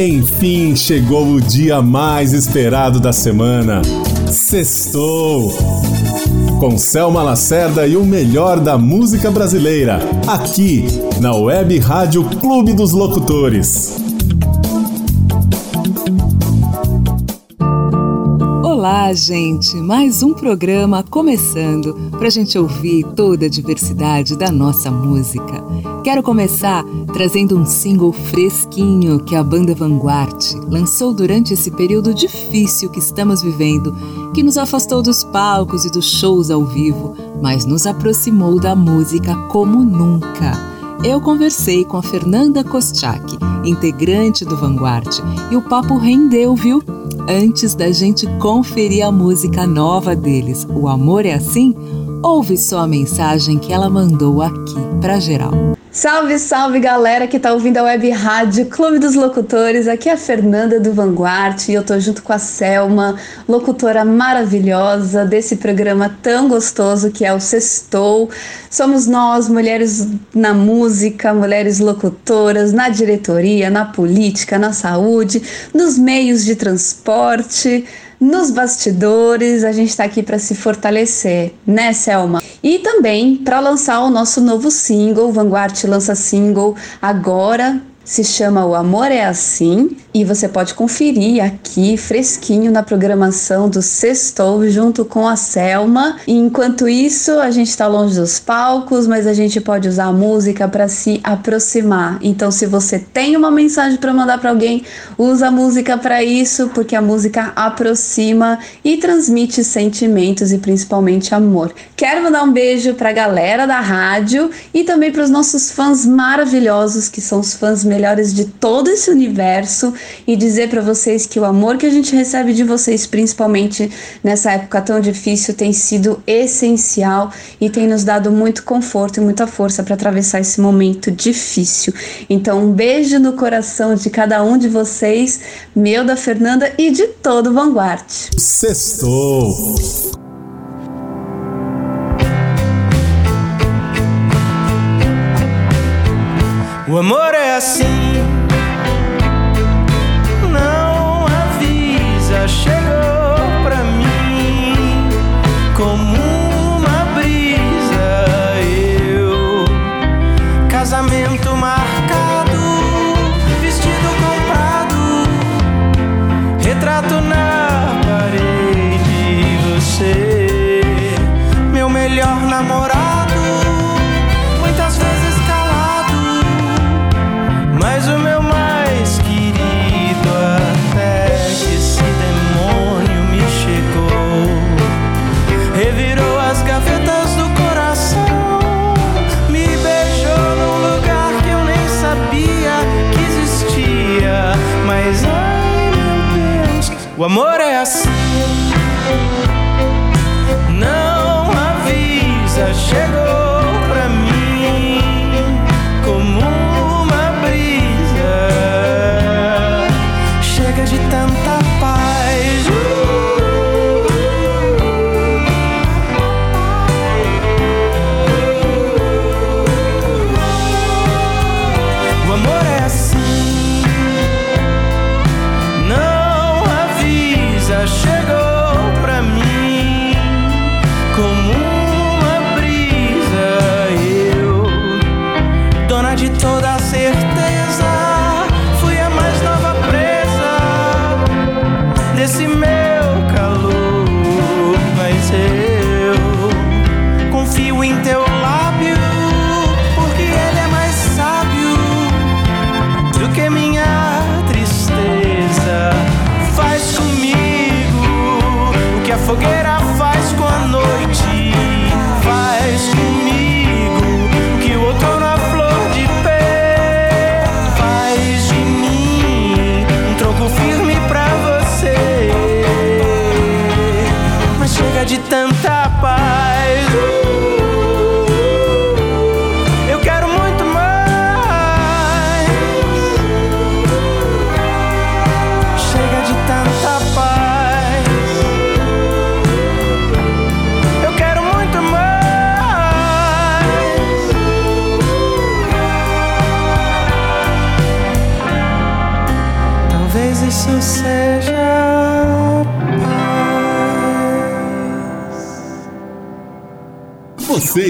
Enfim, chegou o dia mais esperado da semana. Sextou! Com Selma Lacerda e o melhor da música brasileira, aqui na Web Rádio Clube dos Locutores. Olá, gente! Mais um programa começando para a gente ouvir toda a diversidade da nossa música. Quero começar trazendo um single fresquinho que a banda Vanguard lançou durante esse período difícil que estamos vivendo, que nos afastou dos palcos e dos shows ao vivo, mas nos aproximou da música como nunca. Eu conversei com a Fernanda Kostiak, integrante do Vanguard, e o papo rendeu, viu? Antes da gente conferir a música nova deles, O Amor é Assim, ouve só a mensagem que ela mandou aqui pra geral. Salve, salve galera que tá ouvindo a Web Rádio Clube dos Locutores. Aqui é a Fernanda do Vanguard e eu tô junto com a Selma, locutora maravilhosa desse programa tão gostoso que é o Sextou. Somos nós, mulheres na música, mulheres locutoras, na diretoria, na política, na saúde, nos meios de transporte nos bastidores, a gente está aqui para se fortalecer, né, Selma? E também para lançar o nosso novo single, Vanguard lança single agora, se chama O Amor é Assim e você pode conferir aqui fresquinho na programação do Sextou junto com a Selma. E enquanto isso, a gente está longe dos palcos, mas a gente pode usar a música para se aproximar. Então, se você tem uma mensagem para mandar para alguém, usa a música para isso, porque a música aproxima e transmite sentimentos e principalmente amor. Quero mandar um beijo para a galera da rádio e também para os nossos fãs maravilhosos, que são os fãs melhores de todo esse universo e dizer para vocês que o amor que a gente recebe de vocês, principalmente nessa época tão difícil, tem sido essencial e tem nos dado muito conforto e muita força para atravessar esse momento difícil. Então, um beijo no coração de cada um de vocês, meu da Fernanda e de todo o Vanguard. Sextou! O amor é assim, não avisa, chegou pra mim como uma brisa. Eu, casamento marcado, vestido comprado, retrato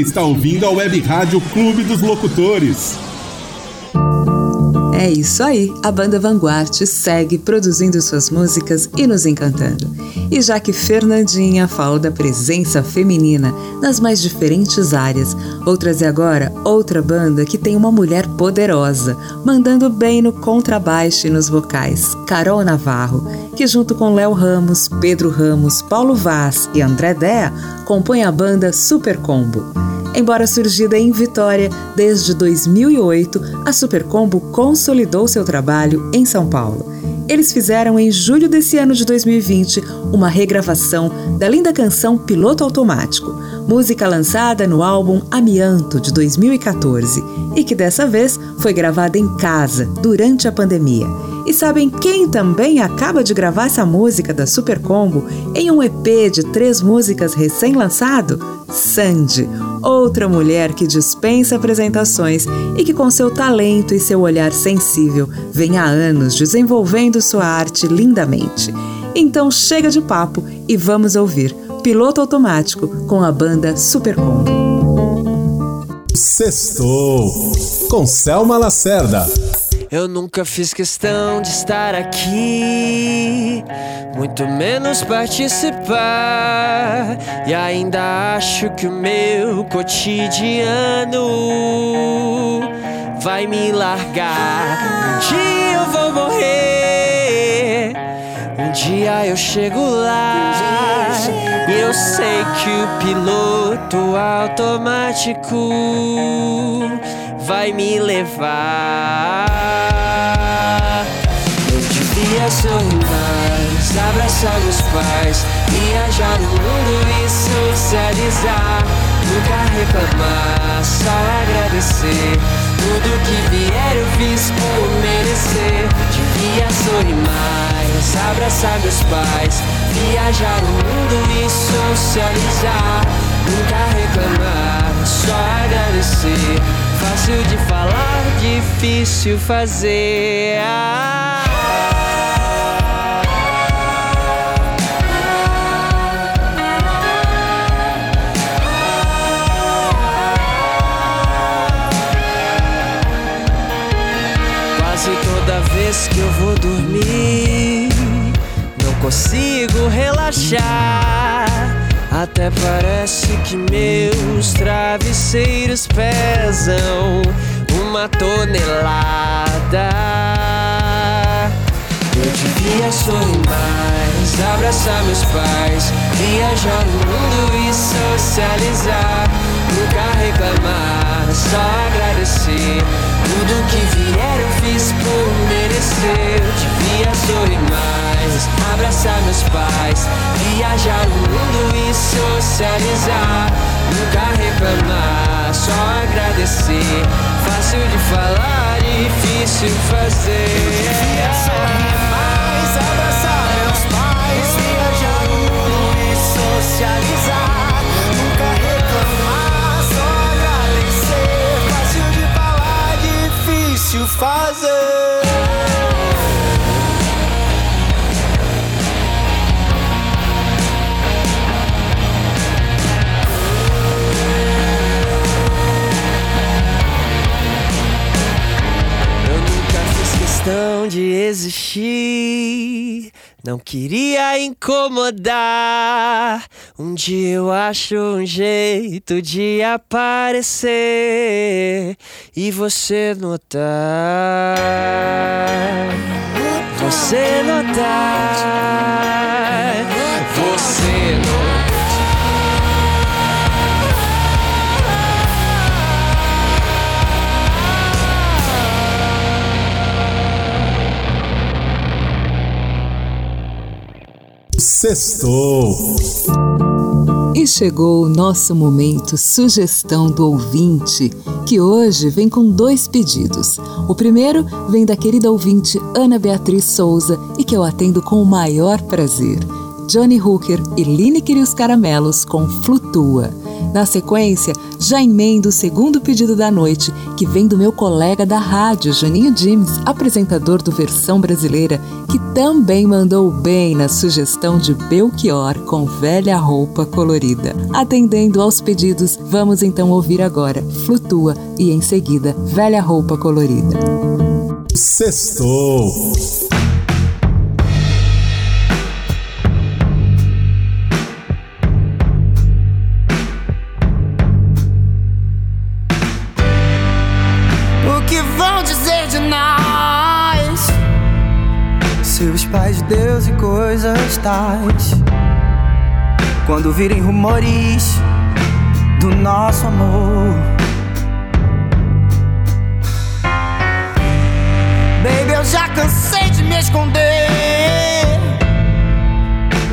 está ouvindo a Web Rádio Clube dos Locutores. É isso aí, a banda Vanguard segue produzindo suas músicas e nos encantando. E já que Fernandinha fala da presença feminina nas mais diferentes áreas, vou trazer agora outra banda que tem uma mulher poderosa, mandando bem no contrabaixo e nos vocais, Carol Navarro, que junto com Léo Ramos, Pedro Ramos, Paulo Vaz e André Dea compõe a banda Super Combo. Embora surgida em Vitória desde 2008, a Supercombo consolidou seu trabalho em São Paulo. Eles fizeram em julho desse ano de 2020 uma regravação da linda canção Piloto Automático, música lançada no álbum Amianto de 2014 e que dessa vez foi gravada em casa durante a pandemia. E sabem quem também acaba de gravar essa música da Super Combo em um EP de três músicas recém-lançado? Sandy, outra mulher que dispensa apresentações e que, com seu talento e seu olhar sensível, vem há anos desenvolvendo sua arte lindamente. Então chega de papo e vamos ouvir Piloto Automático com a banda Super Combo. Sextou com Selma Lacerda. Eu nunca fiz questão de estar aqui, muito menos participar. E ainda acho que o meu cotidiano vai me largar. Um dia eu vou morrer, um dia eu chego lá. E eu sei que o piloto automático vai me levar. Eu devia sorrir mais, abraçar meus pais, viajar no mundo e socializar. Nunca reclamar, só agradecer. Tudo que vier eu fiz por merecer. Sorrir mais, abraçar meus pais, viajar no mundo e socializar. Nunca reclamar, só agradecer. Fácil de falar, difícil fazer. Ah. Vez que eu vou dormir, não consigo relaxar. Até parece que meus travesseiros pesam uma tonelada. Eu devia sorrir mais, abraçar meus pais, viajar no mundo e socializar. Nunca reclamar, só agradecer. Tudo que vier eu fiz por merecer. Devia sorrir mais, abraçar meus pais, viajar no mundo e socializar. Nunca reclamar, só agradecer. Fácil de falar, difícil fazer. Eu devia sorrir mais, abraçar meus pais, viajar no mundo e socializar. Difícil fazer. Eu nunca fiz questão de existir. Não queria incomodar. Um dia eu acho um jeito de aparecer e você notar. Você notar. Sextou. E chegou o nosso momento sugestão do ouvinte, que hoje vem com dois pedidos. O primeiro vem da querida ouvinte Ana Beatriz Souza e que eu atendo com o maior prazer. Johnny Hooker e Lineker e os Caramelos com Flutua. Na sequência, já emendo o segundo pedido da noite, que vem do meu colega da rádio, Janinho James, apresentador do Versão Brasileira, que também mandou bem na sugestão de Belchior com velha roupa colorida. Atendendo aos pedidos, vamos então ouvir agora Flutua e em seguida Velha Roupa Colorida. Sextou! Coisas tais. Quando virem rumores do nosso amor. Baby, eu já cansei de me esconder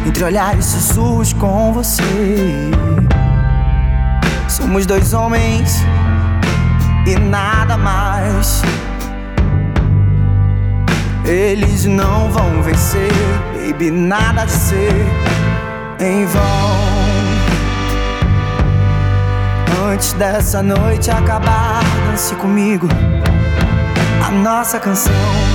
entre olhares sussurros com você. Somos dois homens e nada mais. Eles não vão vencer, baby, nada de ser em vão. Antes dessa noite acabar, dance comigo a nossa canção.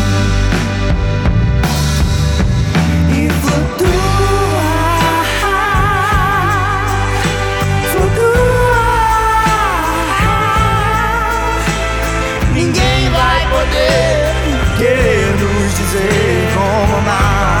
Querer nos dizer como amar.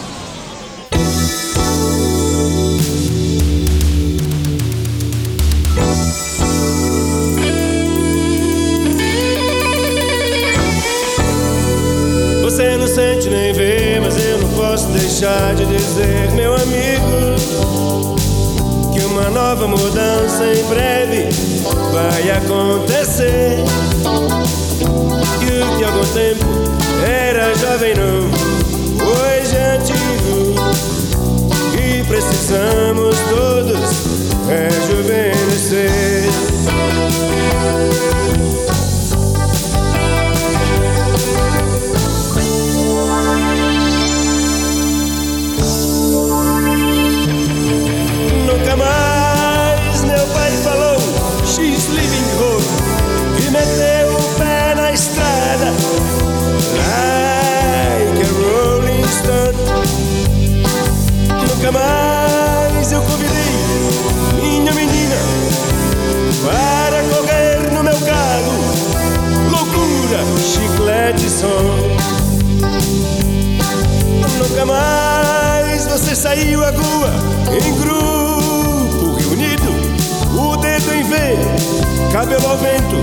Cabelo ao vento,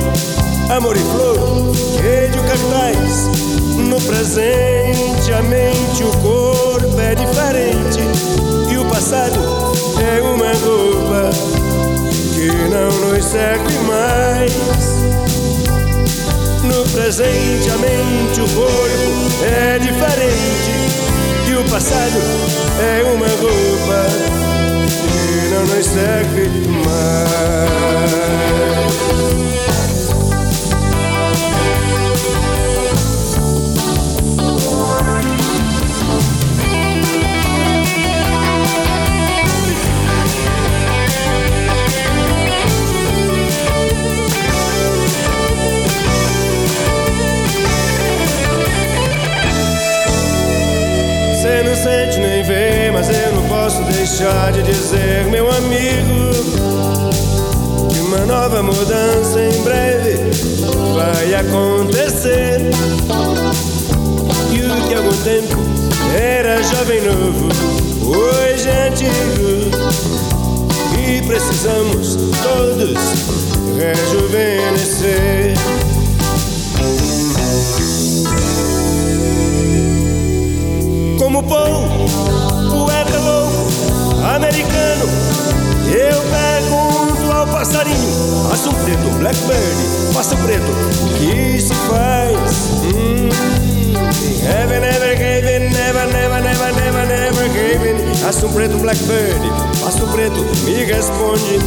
amor e flor, queijo cartaz. No presente, a mente, o corpo é diferente e o passado é uma roupa que não nos serve mais. No presente, a mente, o corpo é diferente. E o passado é uma roupa que não nos serve mais. Você não sente nem vê, mas eu não posso deixar de dizer, meu amigo, nova mudança em breve vai acontecer. E o que há algum tempo era jovem novo, hoje é antigo. E precisamos todos rejuvenescer. como Paul, poeta louco, americano. Eu ao passarinho, passa um preto, blackbird, passa preto, que se faz? Hum, heaven never gave in, never, never, never, never, never. Passa um preto, blackbird, passa um preto, me responde,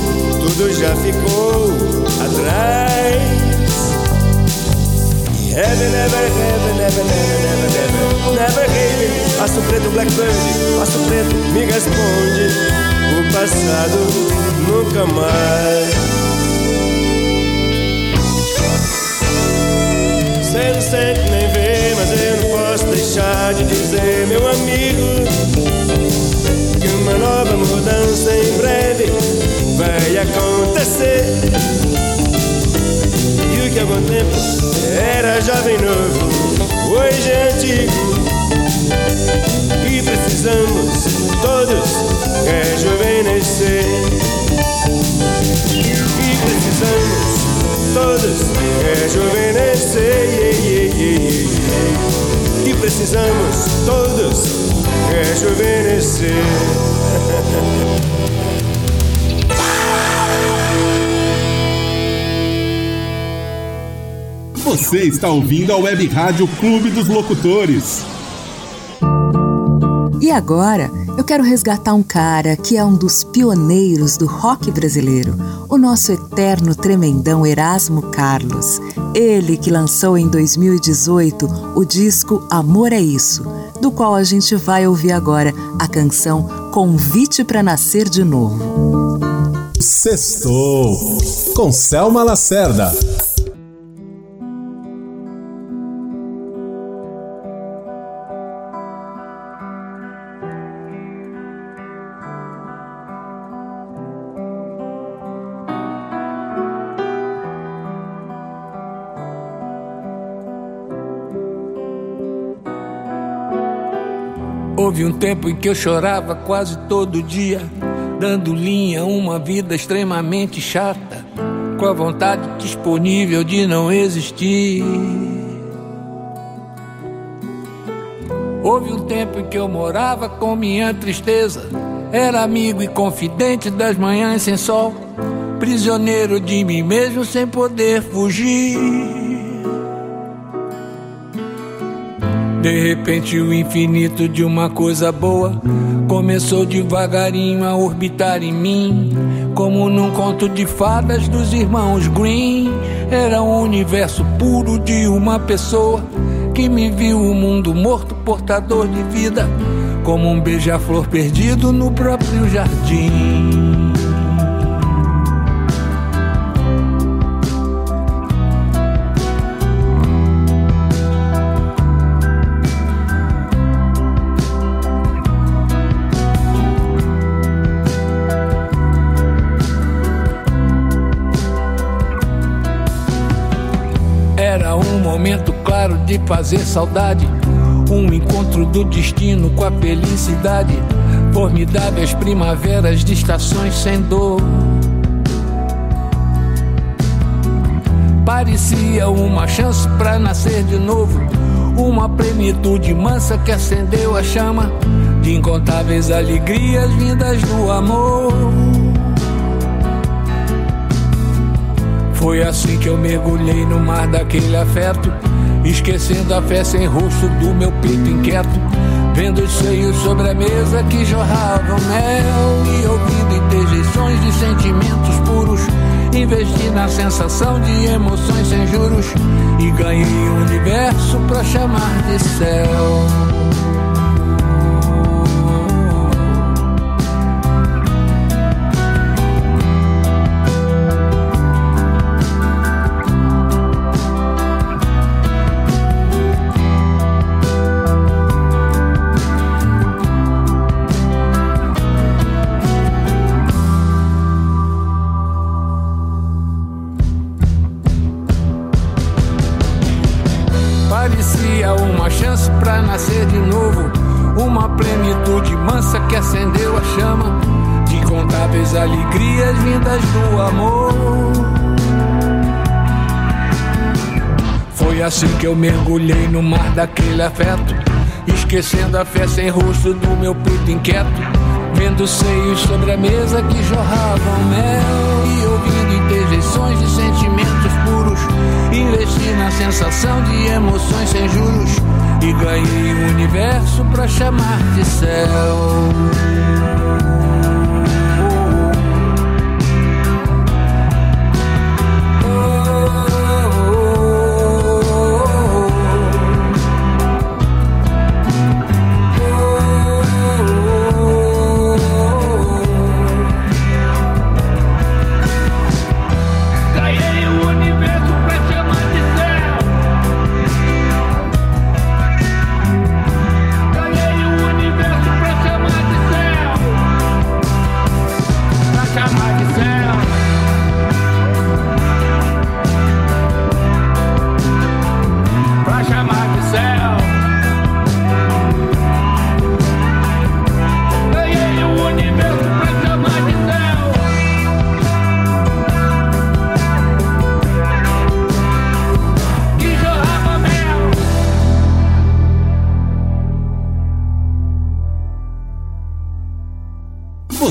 tudo já ficou atrás. Heaven never, heaven never, never, never, never, never in. Passo preto, blackbird, passo preto, me responde. O passado nunca mais. Você não sente nem vê, mas eu não posso deixar de dizer, meu amigo, que uma nova mudança em breve vai acontecer. E o que há algum tempo era jovem novo, hoje é antigo. E precisamos todos rejuvenescer. E precisamos todos rejuvenescer. E precisamos todos rejuvenescer. Você está ouvindo a Web Rádio Clube dos Locutores. E agora, eu quero resgatar um cara que é um dos pioneiros do rock brasileiro, o nosso eterno tremendão Erasmo Carlos. Ele que lançou em 2018 o disco Amor é Isso, do qual a gente vai ouvir agora a canção Convite para Nascer de Novo. Sextou com Selma Lacerda. Houve um tempo em que eu chorava quase todo dia, dando linha a uma vida extremamente chata, com a vontade disponível de não existir. Houve um tempo em que eu morava com minha tristeza, era amigo e confidente das manhãs sem sol, prisioneiro de mim mesmo sem poder fugir. De repente, o infinito de uma coisa boa começou devagarinho a orbitar em mim, como num conto de fadas dos irmãos Green. Era um universo puro de uma pessoa que me viu o um mundo morto, portador de vida, como um beija-flor perdido no próprio jardim. De fazer saudade. Um encontro do destino com a felicidade. Formidáveis primaveras de estações sem dor. Parecia uma chance para nascer de novo. Uma plenitude mansa que acendeu a chama de incontáveis alegrias vindas do amor. Foi assim que eu mergulhei no mar daquele afeto Esquecendo a fé sem rosto do meu peito inquieto Vendo os seios sobre a mesa que jorravam mel E ouvindo interjeições de sentimentos puros Investi na sensação de emoções sem juros E ganhei o universo pra chamar de céu que eu mergulhei no mar daquele afeto, esquecendo a fé sem rosto do meu peito inquieto, vendo seios sobre a mesa que jorravam mel e ouvindo interjeições de sentimentos puros, investi na sensação de emoções sem juros e ganhei o universo pra chamar de céu.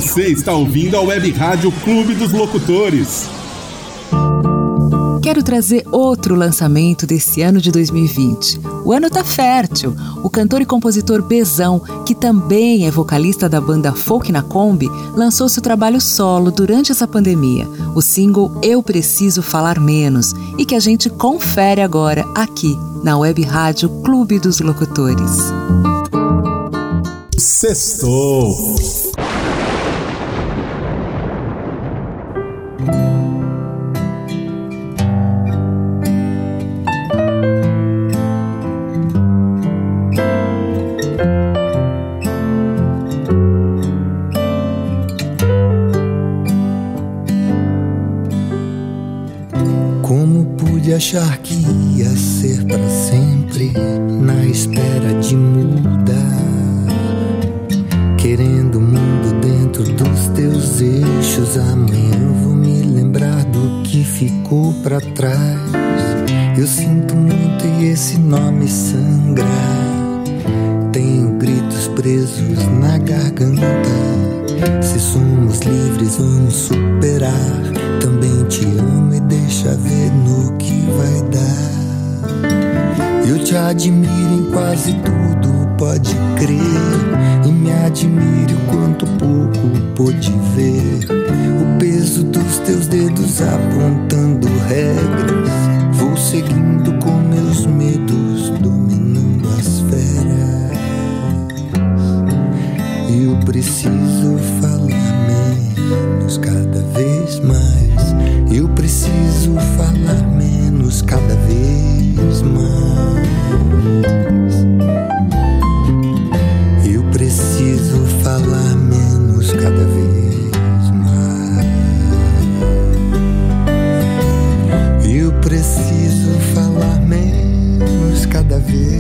Você está ouvindo a Web Rádio Clube dos Locutores. Quero trazer outro lançamento desse ano de 2020. O ano tá fértil. O cantor e compositor Bezão, que também é vocalista da banda Folk na Kombi, lançou seu trabalho solo durante essa pandemia, o single Eu Preciso Falar Menos, e que a gente confere agora aqui na Web Rádio Clube dos Locutores. Sextou! Pôde ver. O peso dos teus dedos apontando regras. Vou seguindo com meus medos, dominando as feras. Eu preciso falar menos cada vez mais. Eu preciso falar menos cada vez mais. Menos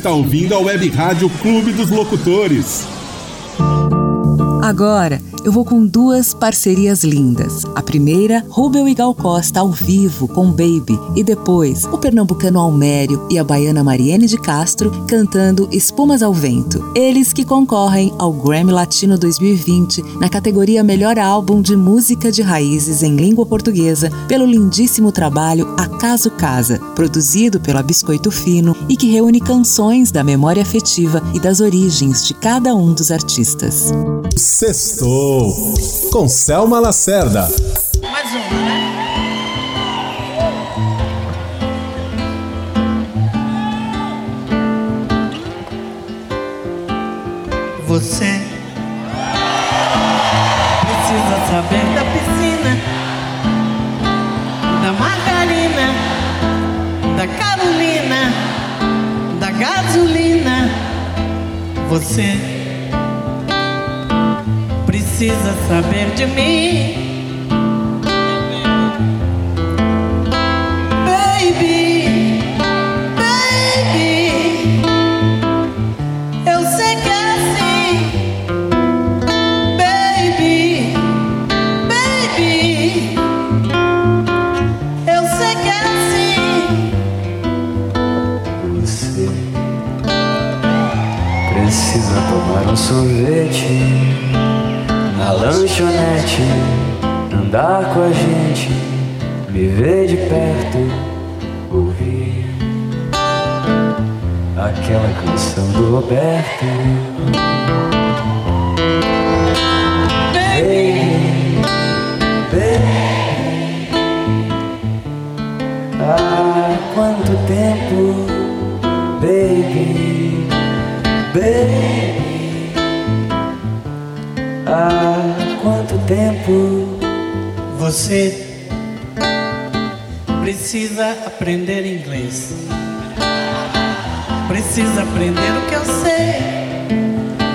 está ouvindo a Web Rádio Clube dos Locutores. Agora eu vou com duas parcerias lindas. A primeira, Rubel e Gal Costa ao vivo com Baby. E depois, o pernambucano Almério e a baiana Mariene de Castro cantando Espumas ao Vento. Eles que concorrem ao Grammy Latino 2020 na categoria Melhor Álbum de Música de Raízes em Língua Portuguesa pelo lindíssimo trabalho Acaso Casa, produzido pela Biscoito Fino e que reúne canções da memória afetiva e das origens de cada um dos artistas. Sextou com Selma Lacerda. andar com a gente, me ver de perto, ouvir aquela canção do Roberto. Baby, baby, há quanto tempo, baby, baby, há quanto tempo você precisa aprender inglês? Precisa aprender o que eu sei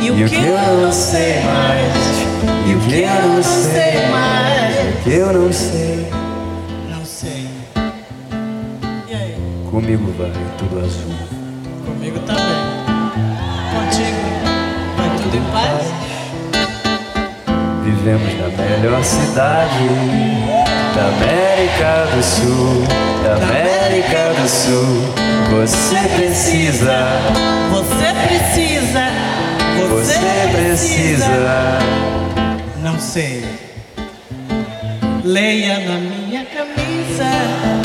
e o, E o que, eu não sei mais. E o que eu não sei mais. Eu não sei Não sei. E aí? Comigo vai tudo azul Vivemos na melhor cidade da América do Sul, da América do Sul. Você precisa, Você precisa. Você, você precisa. Não sei. Leia na minha camisa.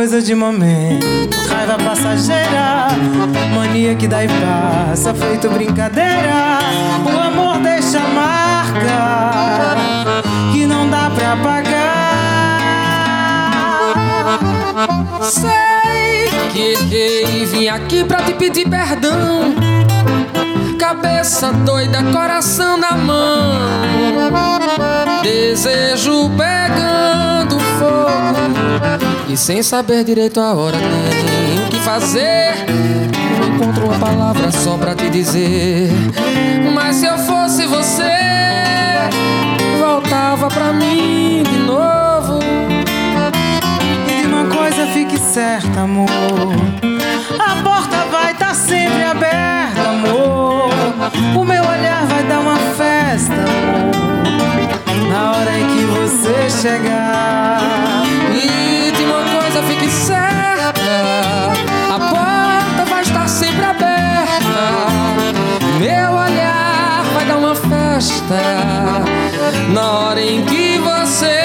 Coisa de momento. Raiva passageira. Mania que dá e passa. Feito brincadeira. O amor deixa marca. Que não dá pra apagar. Sei que errei, vim aqui pra te pedir perdão. Cabeça doida, coração na mão. Desejo fogo. E sem saber direito a hora nem o que fazer. Não encontro uma palavra só pra te dizer. Mas se eu fosse você, voltava pra mim de novo. E de uma coisa fique certa, amor. A porta vai estar sempre aberta, amor. O meu olhar vai dar uma festa, amor. Na hora em que você chegar. E Meu olhar vai dar uma festa na hora em que você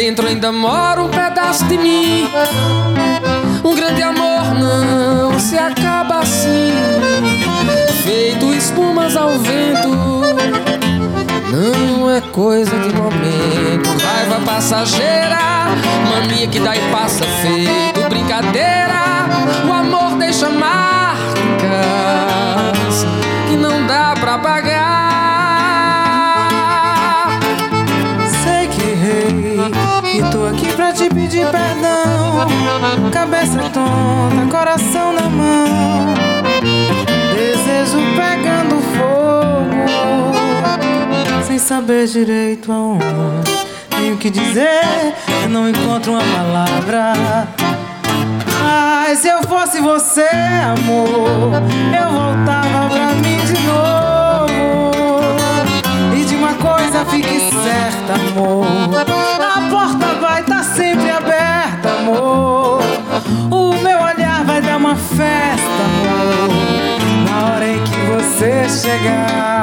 dentro ainda mora um pedaço de mim. Um grande amor não se acaba assim. Feito espumas ao vento. Não é coisa de momento. Raiva passageira, mania que dá e passa feito brincadeira. O amor deixa marcas pra te pedir perdão. Cabeça tonta, coração na mão. Desejo pegando fogo, sem saber direito aonde. Tenho que dizer, não encontro uma palavra. Mas se eu fosse você, amor, eu voltava pra mim de novo. E de uma coisa fique certa, amor. A porta vai sempre aberta, amor. O meu olhar vai dar uma festa, amor. Na hora em que você chegar.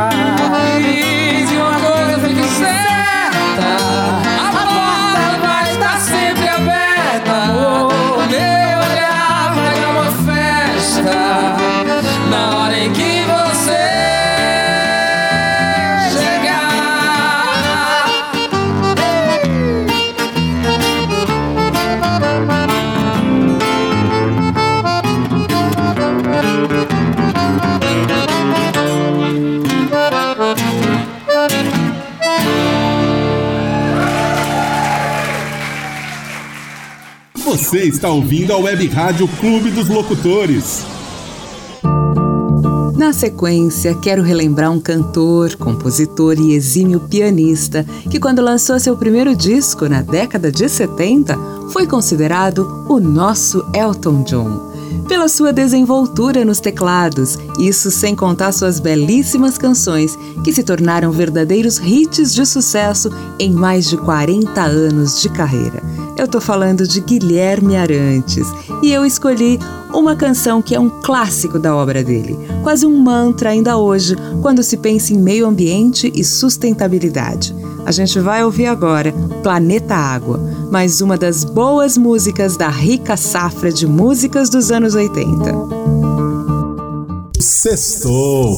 Você está ouvindo a Web Rádio Clube dos Locutores. Na sequência, quero relembrar um cantor, compositor e exímio pianista que, quando lançou seu primeiro disco na década de 70, foi considerado o nosso Elton John. Pela sua desenvoltura nos teclados, isso sem contar suas belíssimas canções, que se tornaram verdadeiros hits de sucesso em mais de 40 anos de carreira. Eu tô falando de Guilherme Arantes e eu escolhi uma canção que é um clássico da obra dele, quase um mantra ainda hoje, quando se pensa em meio ambiente e sustentabilidade. A gente vai ouvir agora Planeta Água, mais uma das boas músicas da rica safra de músicas dos anos 80. Sextou!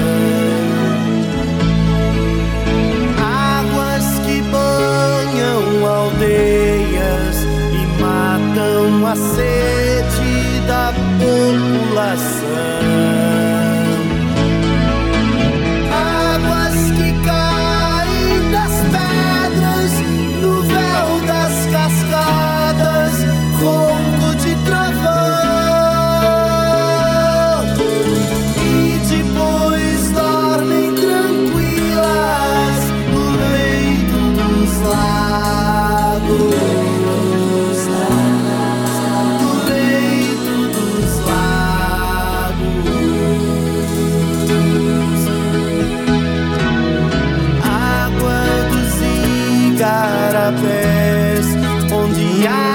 sede da população. Yeah.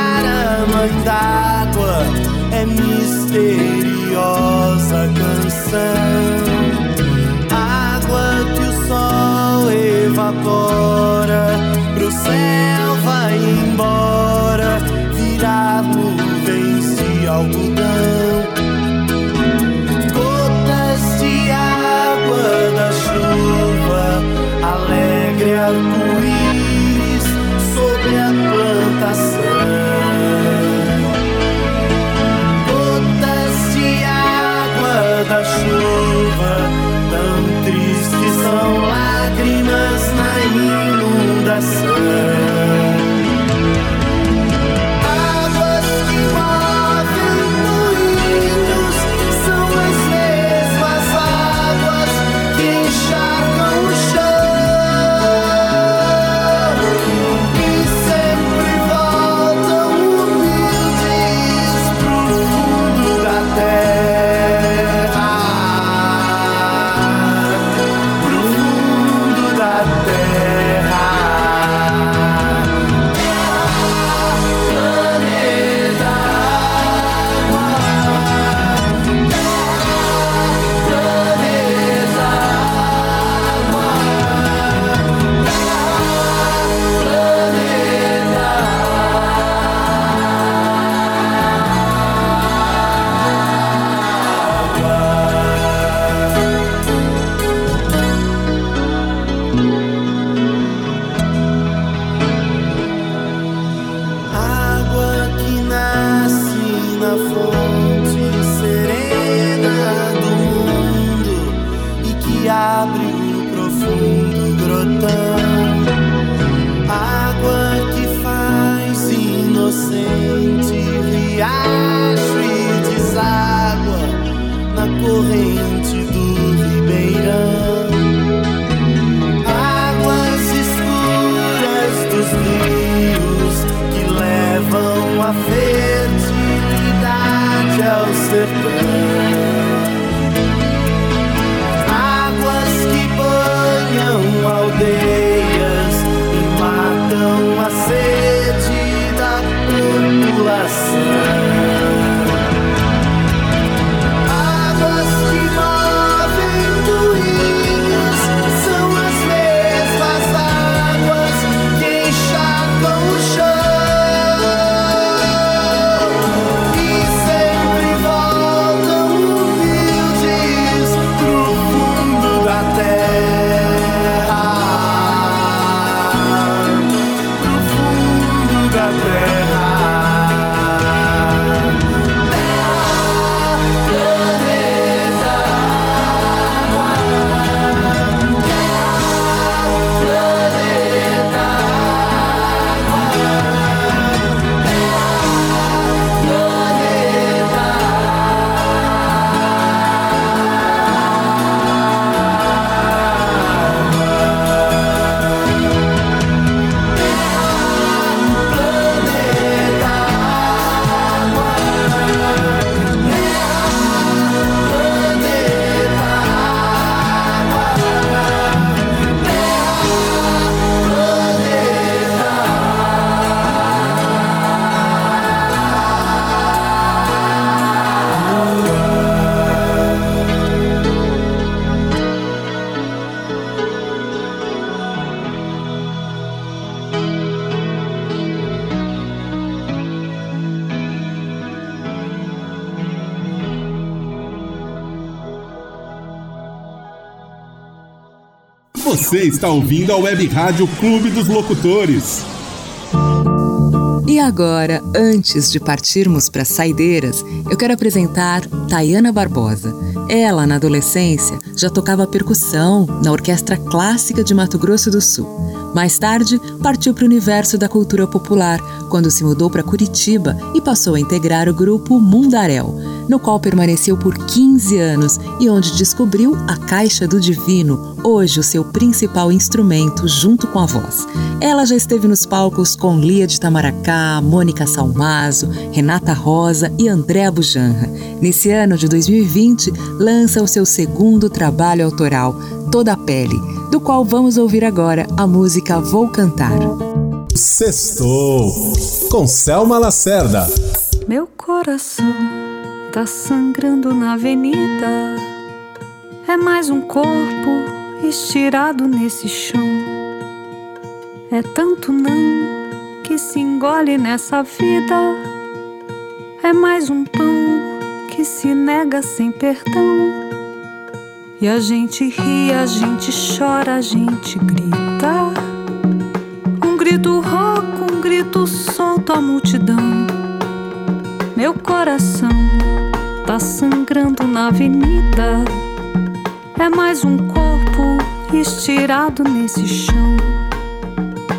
Você está ouvindo a Web Rádio Clube dos Locutores. E agora, antes de partirmos para saideiras, eu quero apresentar Tayana Barbosa. Ela, na adolescência, já tocava percussão na Orquestra Clássica de Mato Grosso do Sul. Mais tarde, partiu para o universo da cultura popular, quando se mudou para Curitiba e passou a integrar o grupo Mundaréu no qual permaneceu por 15 anos e onde descobriu a Caixa do Divino, hoje o seu principal instrumento junto com a voz. Ela já esteve nos palcos com Lia de Tamaracá, Mônica Salmazo, Renata Rosa e Andréa Bujanra. Nesse ano de 2020, lança o seu segundo trabalho autoral, Toda a Pele, do qual vamos ouvir agora a música Vou Cantar. Sextou com Selma Lacerda. Meu coração tá sangrando na avenida. É mais um corpo estirado nesse chão. É tanto não que se engole nessa vida. É mais um pão que se nega sem perdão. E a gente ri, a gente chora, a gente grita. Um grito rouco, um grito solto a multidão. Meu coração tá sangrando na avenida. É mais um corpo estirado nesse chão.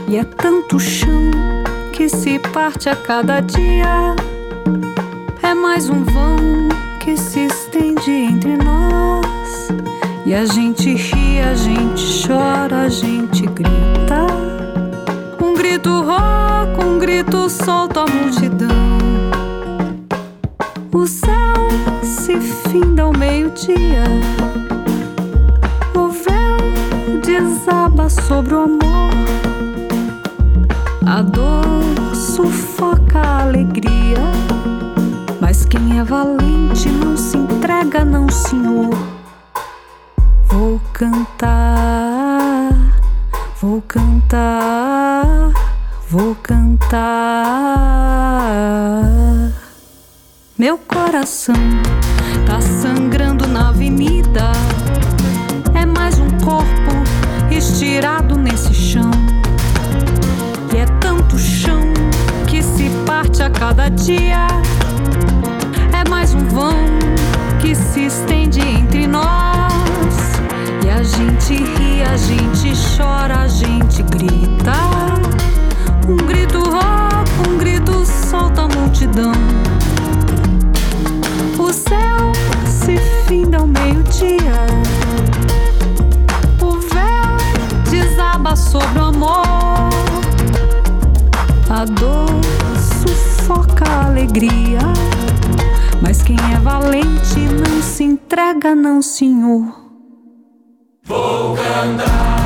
E é tanto chão que se parte a cada dia. É mais um vão que se estende entre nós. E a gente ri, a gente chora, a gente grita. Um grito rouco, um grito solto a multidão. O céu se finda ao meio-dia. O véu desaba sobre o amor. A dor sufoca a alegria. Mas quem é valente não se entrega, não, senhor. Cantar, vou cantar, vou cantar. Meu coração tá sangrando na avenida. É mais um corpo estirado nesse chão. E é tanto chão que se parte a cada dia. É mais um vão que se estende entre nós. Gente ri, a gente chora, a gente grita. Um grito rouco, um grito solta a multidão. O céu se finda ao meio-dia. O véu desaba sobre o amor. A dor sufoca a alegria. Mas quem é valente não se entrega, não, senhor. Vou cantar.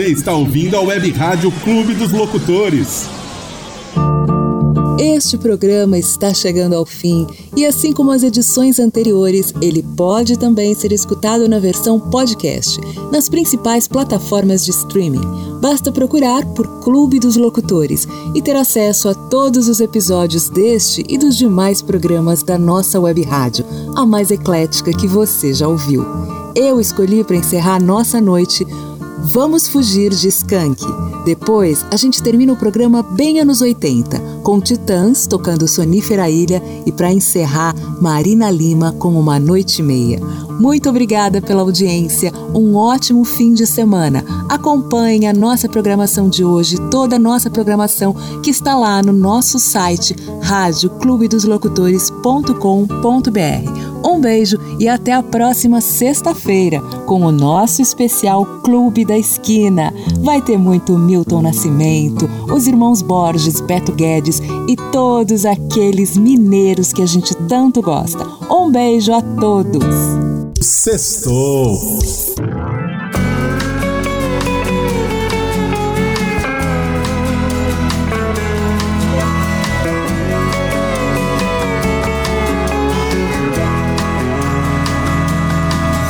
Você está ouvindo a Web Rádio Clube dos Locutores. Este programa está chegando ao fim e, assim como as edições anteriores, ele pode também ser escutado na versão podcast nas principais plataformas de streaming. Basta procurar por Clube dos Locutores e ter acesso a todos os episódios deste e dos demais programas da nossa web rádio, a mais eclética que você já ouviu. Eu escolhi para encerrar nossa noite Vamos Fugir de Skank. Depois, a gente termina o programa bem anos 80, com Titãs tocando Sonífera Ilha e para encerrar, Marina Lima com Uma Noite e Meia. Muito obrigada pela audiência, um ótimo fim de semana. Acompanhe a nossa programação de hoje, toda a nossa programação que está lá no nosso site radioclubedoslocutores.com.br. Um beijo e até a próxima sexta-feira com o nosso especial Clube da Esquina. Vai ter muito Milton Nascimento, os irmãos Borges, Beto Guedes e todos aqueles mineiros que a gente tanto gosta. Um beijo a todos. Sextou.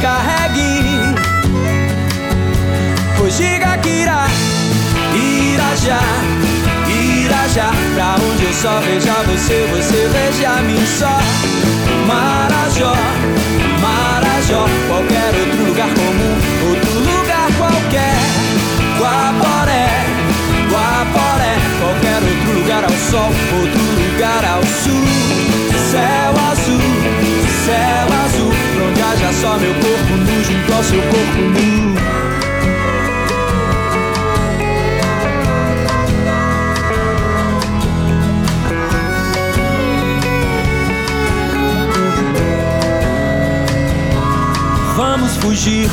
carregue. Pois diga que irá, irá já, irá já. Pra onde eu só veja você, você veja a mim só. Marajó, Marajó, qualquer outro lugar comum, outro lugar qualquer. Guaporé, Guaporé, qualquer outro lugar ao sol, outro lugar ao sul. Céu azul, céu azul, haja só meu corpo nu junto ao seu corpo nu. Vamos fugir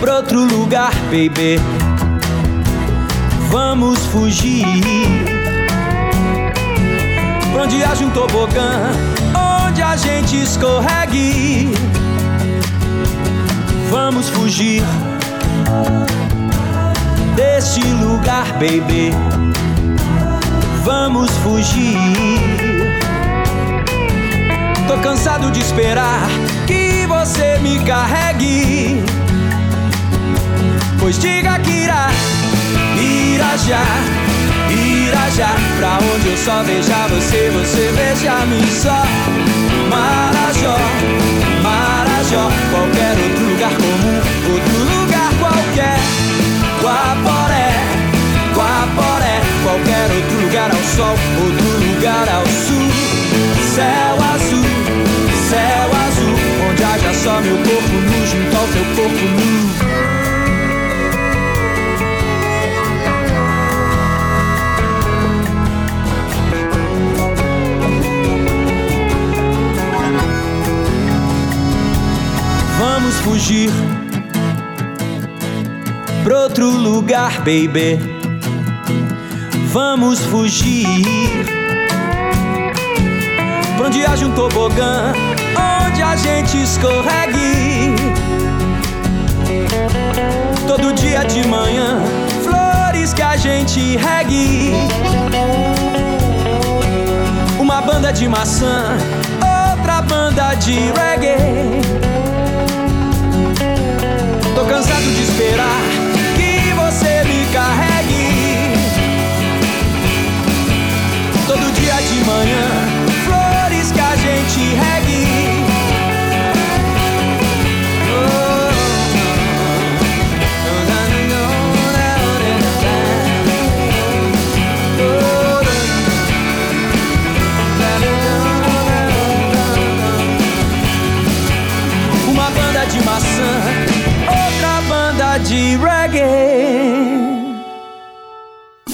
pra outro lugar, baby. Vamos fugir pra onde haja um tobogã, a gente escorregue. Vamos fugir deste lugar, baby. Vamos fugir. Tô cansado de esperar que você me carregue. Pois diga que irá, irá já, irá já. Pra onde eu só veja você, você veja a mim só. Marajó, Marajó, qualquer outro lugar comum, outro lugar qualquer. Guaporé, Guaporé, qualquer outro lugar ao sol, outro lugar ao sul. Céu azul, céu azul, onde haja só meu corpo nu junto ao teu corpo nu. Fugir pra outro lugar, baby. Vamos fugir pra onde haja um tobogã, onde a gente escorregue. Todo dia de manhã, flores que a gente regue. Uma banda de maçã, outra banda de reggae. Cansado de esperar que você me carregue. Todo dia de manhã, flores que a gente regue.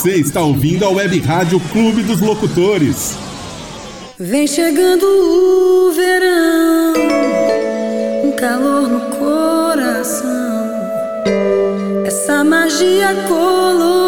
Você está ouvindo a Web Rádio Clube dos Locutores. Vem chegando o verão, um calor no coração, essa magia colorida